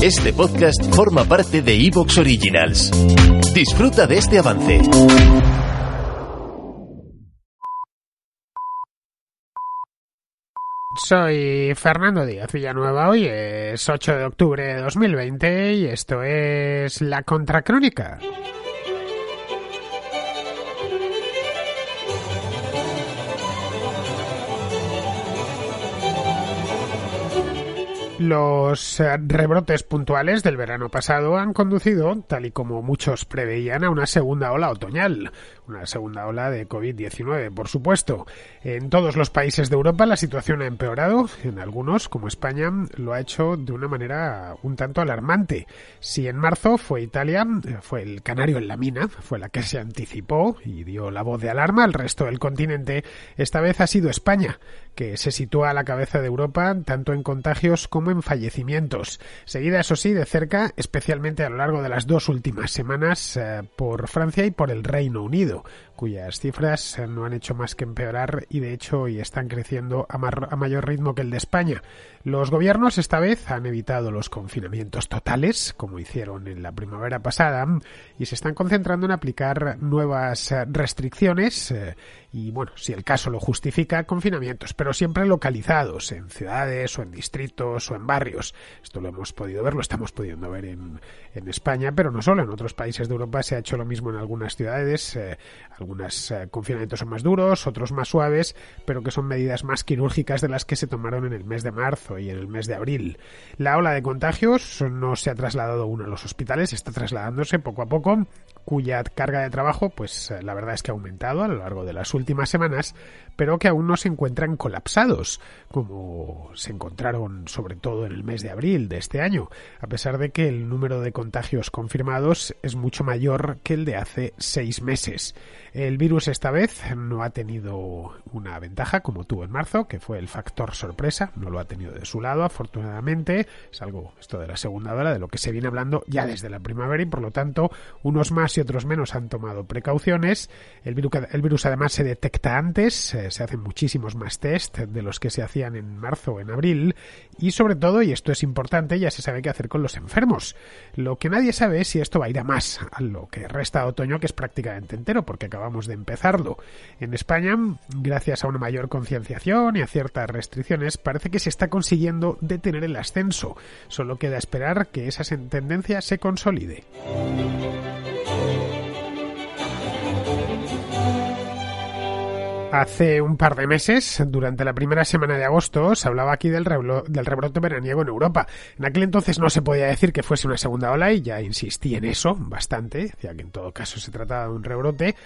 Este podcast forma parte de Evox Originals. Disfruta de este avance. Soy Fernando Díaz Villanueva, hoy es 8 de octubre de 2020 y esto es La Contracrónica. Los eh, rebrotes puntuales del verano pasado han conducido, tal y como muchos preveían, a una segunda ola otoñal, una segunda ola de COVID-19, por supuesto. En todos los países de Europa la situación ha empeorado, en algunos, como España, lo ha hecho de una manera un tanto alarmante. Si en marzo fue Italia, fue el canario en la mina, fue la que se anticipó y dio la voz de alarma al resto del continente, esta vez ha sido España, que se sitúa a la cabeza de Europa tanto en contagios como en fallecimientos. Seguida, eso sí, de cerca, especialmente a lo largo de las dos últimas semanas, eh, por Francia y por el Reino Unido, cuyas cifras eh, no han hecho más que empeorar y de hecho están creciendo a, a mayor ritmo que el de España. Los gobiernos esta vez han evitado los confinamientos totales, como hicieron en la primavera pasada, y se están concentrando en aplicar nuevas eh, restricciones y, bueno, si el caso lo justifica, confinamientos, pero siempre localizados en ciudades o en distritos o barrios. Esto lo hemos podido ver, lo estamos pudiendo ver en, en España, pero no solo, en otros países de Europa se ha hecho lo mismo en algunas ciudades. Eh, algunos eh, confinamientos son más duros, otros más suaves, pero que son medidas más quirúrgicas de las que se tomaron en el mes de marzo y en el mes de abril. La ola de contagios no se ha trasladado aún a los hospitales, está trasladándose poco a poco cuya carga de trabajo, pues eh, la verdad es que ha aumentado a lo largo de las últimas semanas, pero que aún no se encuentran colapsados, como se encontraron sobre todo en el mes de abril de este año, a pesar de que el número de contagios confirmados es mucho mayor que el de hace seis meses. El virus esta vez no ha tenido una ventaja como tuvo en marzo, que fue el factor sorpresa, no lo ha tenido de su lado, afortunadamente, es algo esto de la segunda hora de lo que se viene hablando ya desde la primavera y por lo tanto unos más y otros menos han tomado precauciones. El virus, además se detecta antes, se hacen muchísimos más test de los que se hacían en marzo o en abril y sobre todo, y esto es importante, ya se sabe qué hacer con los enfermos. Lo que nadie sabe es si esto va a ir a más a lo que resta otoño, que es prácticamente entero, porque acabamos de empezarlo. En España, gracias a una mayor concienciación y a ciertas restricciones, parece que se está consiguiendo detener el ascenso. Solo queda esperar que esa tendencia se consolide. Hace un par de meses, durante la primera semana de agosto, se hablaba aquí del, del, rebrote veraniego en Europa. En aquel entonces no se podía decir que fuese una segunda ola y ya insistí en eso bastante. Decía que en todo caso se trataba de un rebrote,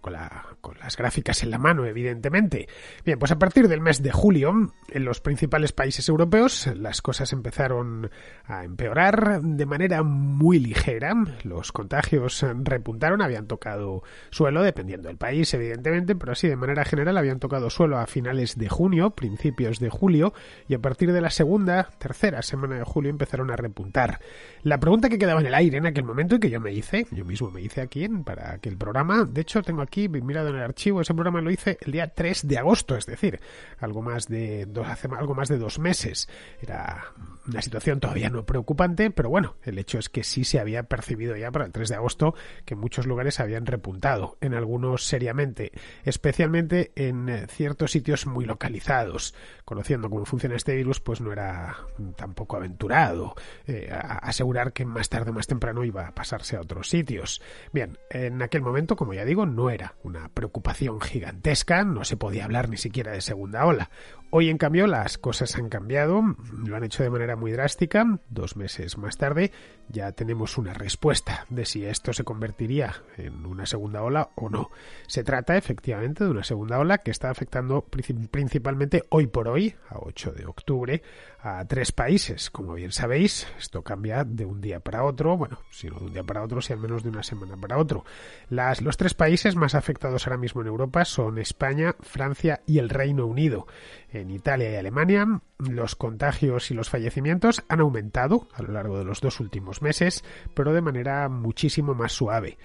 con, la, con las gráficas en la mano, evidentemente. Bien, pues a partir del mes de julio, en los principales países europeos, las cosas empezaron a empeorar de manera muy ligera. Los contagios repuntaron, habían tocado suelo, dependiendo del país, evidentemente, pero así de manera general habían tocado suelo a finales de junio, principios de julio, y a partir de la segunda, tercera semana de julio empezaron a repuntar. La pregunta que quedaba en el aire en aquel momento y que yo me hice, yo mismo me hice aquí para que el programa, de hecho tengo aquí mirado en el archivo, ese programa lo hice el día 3 de agosto, es decir, algo más de dos, hace algo más de dos meses. Era una situación todavía no preocupante, pero bueno, el hecho es que sí se había percibido ya para el 3 de agosto que en muchos lugares habían repuntado, en algunos seriamente, especialmente en eh, ciertos sitios muy localizados. Conociendo cómo funciona este virus, pues no era tampoco aventurado eh, asegurar que más tarde o más temprano iba a pasarse a otros sitios. Bien, en aquel momento, como ya digo, no era una preocupación gigantesca, no se podía hablar ni siquiera de segunda ola. Hoy, en cambio, las cosas han cambiado, lo han hecho de manera muy drástica. Dos meses más tarde ya tenemos una respuesta de si esto se convertiría en una segunda ola o no. Se trata efectivamente de una segunda ola que está afectando principalmente hoy por hoy, a 8 de octubre, a tres países. Como bien sabéis, esto cambia de un día para otro, bueno, si no de un día para otro, si al menos de una semana para otro. Las, los tres países más afectados ahora mismo en Europa son España, Francia y el Reino Unido. En Italia y Alemania, los contagios y los fallecimientos han aumentado a lo largo de los dos últimos meses, pero de manera muchísimo más suave.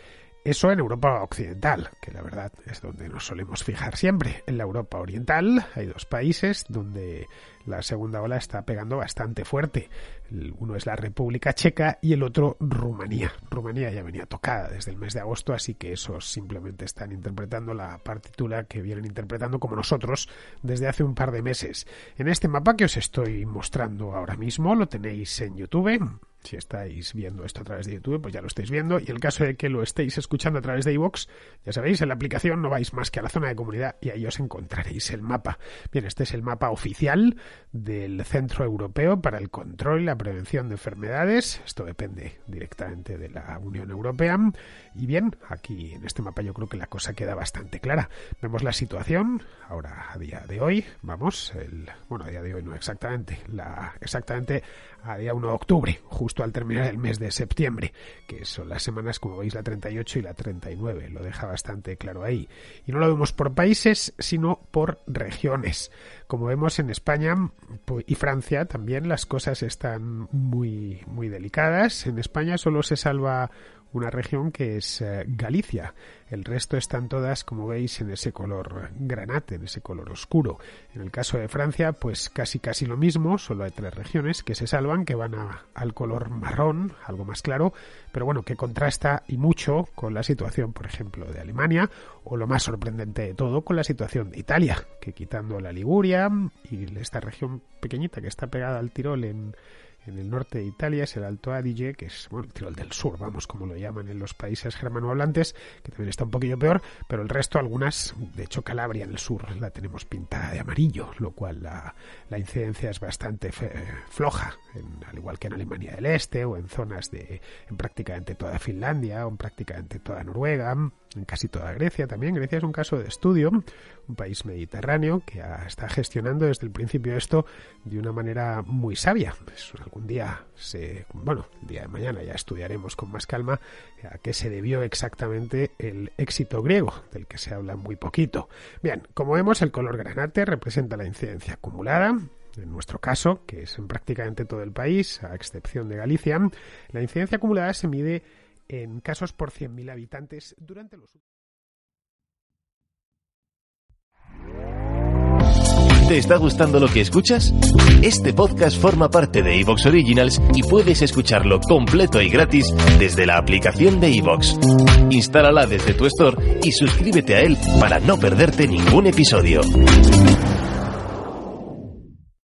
Eso en Europa Occidental, que la verdad es donde nos solemos fijar siempre. En la Europa Oriental hay dos países donde la segunda ola está pegando bastante fuerte. Uno es la República Checa y el otro Rumanía. Rumanía ya venía tocada desde el mes de agosto, así que esos simplemente están interpretando la partitura que vienen interpretando como nosotros desde hace un par de meses. En este mapa que os estoy mostrando ahora mismo lo tenéis en YouTube si estáis viendo esto a través de YouTube, pues ya lo estáis viendo. Y el caso de que lo estéis escuchando a través de iVoox, ya sabéis, en la aplicación no vais más que a la zona de comunidad y ahí os encontraréis el mapa. Bien, este es el mapa oficial del Centro Europeo para el Control y la Prevención de Enfermedades. Esto depende directamente de la Unión Europea. Y bien, aquí en este mapa yo creo que la cosa queda bastante clara. Vemos la situación ahora a día de hoy. Vamos, el, bueno, a día de hoy no exactamente, la, exactamente a día 1 de octubre, justo al terminar el mes de septiembre, que son las semanas, como veis, la 38 y la 39. Lo deja bastante claro ahí. Y no lo vemos por países, sino por regiones. Como vemos en España y Francia también las cosas están muy, muy delicadas. En España solo se salva una región que es eh, Galicia. El resto están todas, como veis, en ese color granate, en ese color oscuro. En el caso de Francia, pues casi casi lo mismo, solo hay tres regiones que se salvan, que van al color marrón, algo más claro, pero bueno, que contrasta y mucho con la situación, por ejemplo, de Alemania, o lo más sorprendente de todo, con la situación de Italia, que quitando la Liguria y esta región pequeñita que está pegada al Tirol en en el norte de Italia es el Alto Adige, que es bueno, el Tirol del Sur, vamos, como lo llaman en los países germanohablantes, que también está un poquillo peor, pero el resto, algunas, de hecho Calabria en el sur la tenemos pintada de amarillo, lo cual la, la incidencia es bastante floja, al igual que en Alemania del Este o en zonas de en prácticamente toda Finlandia o en prácticamente toda Noruega en casi toda Grecia también. Grecia es un caso de estudio, un país mediterráneo que está gestionando desde el principio esto de una manera muy sabia. Pues algún día, se, bueno, el día de mañana ya estudiaremos con más calma a qué se debió exactamente el éxito griego, del que se habla muy poquito. Bien, como vemos, el color granate representa la incidencia acumulada, en nuestro caso, que es en prácticamente todo el país, a excepción de Galicia, la incidencia acumulada se mide en casos por 100.000 habitantes durante los ¿Te está gustando lo que escuchas? Este podcast forma parte de Evox Originals y puedes escucharlo completo y gratis desde la aplicación de Evox. Instálala desde tu store y suscríbete a él para no perderte ningún episodio.